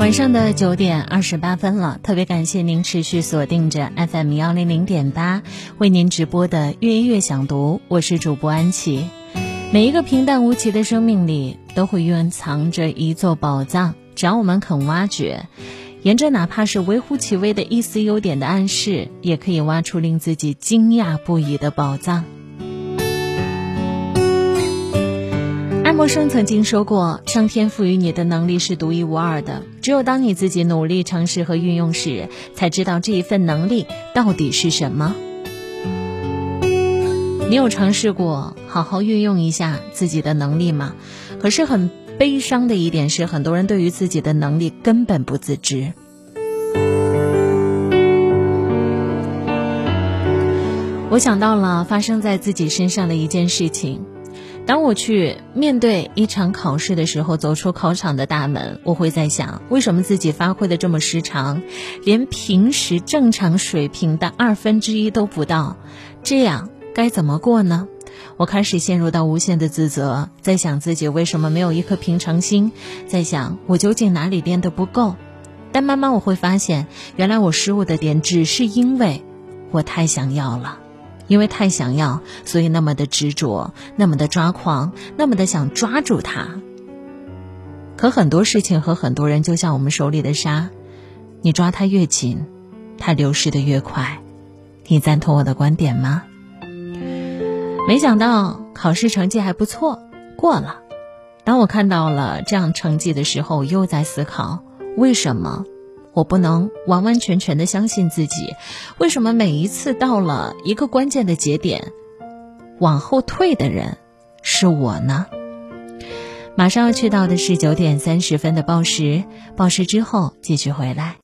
晚上的九点二十八分了，特别感谢您持续锁定着 FM 幺零零点八为您直播的月月想读，我是主播安琪。每一个平淡无奇的生命里，都会蕴藏着一座宝藏，只要我们肯挖掘，沿着哪怕是微乎其微的一丝优点的暗示，也可以挖出令自己惊讶不已的宝藏。默生曾经说过：“上天赋予你的能力是独一无二的，只有当你自己努力尝试和运用时，才知道这一份能力到底是什么。”你有尝试过好好运用一下自己的能力吗？可是很悲伤的一点是，很多人对于自己的能力根本不自知。我想到了发生在自己身上的一件事情。当我去面对一场考试的时候，走出考场的大门，我会在想，为什么自己发挥的这么失常，连平时正常水平的二分之一都不到，这样该怎么过呢？我开始陷入到无限的自责，在想自己为什么没有一颗平常心，在想我究竟哪里练得不够。但慢慢我会发现，原来我失误的点只是因为我太想要了。因为太想要，所以那么的执着，那么的抓狂，那么的想抓住它。可很多事情和很多人就像我们手里的沙，你抓它越紧，它流失的越快。你赞同我的观点吗？没想到考试成绩还不错，过了。当我看到了这样成绩的时候，我又在思考为什么。我不能完完全全的相信自己，为什么每一次到了一个关键的节点，往后退的人是我呢？马上要去到的是九点三十分的报时，报时之后继续回来。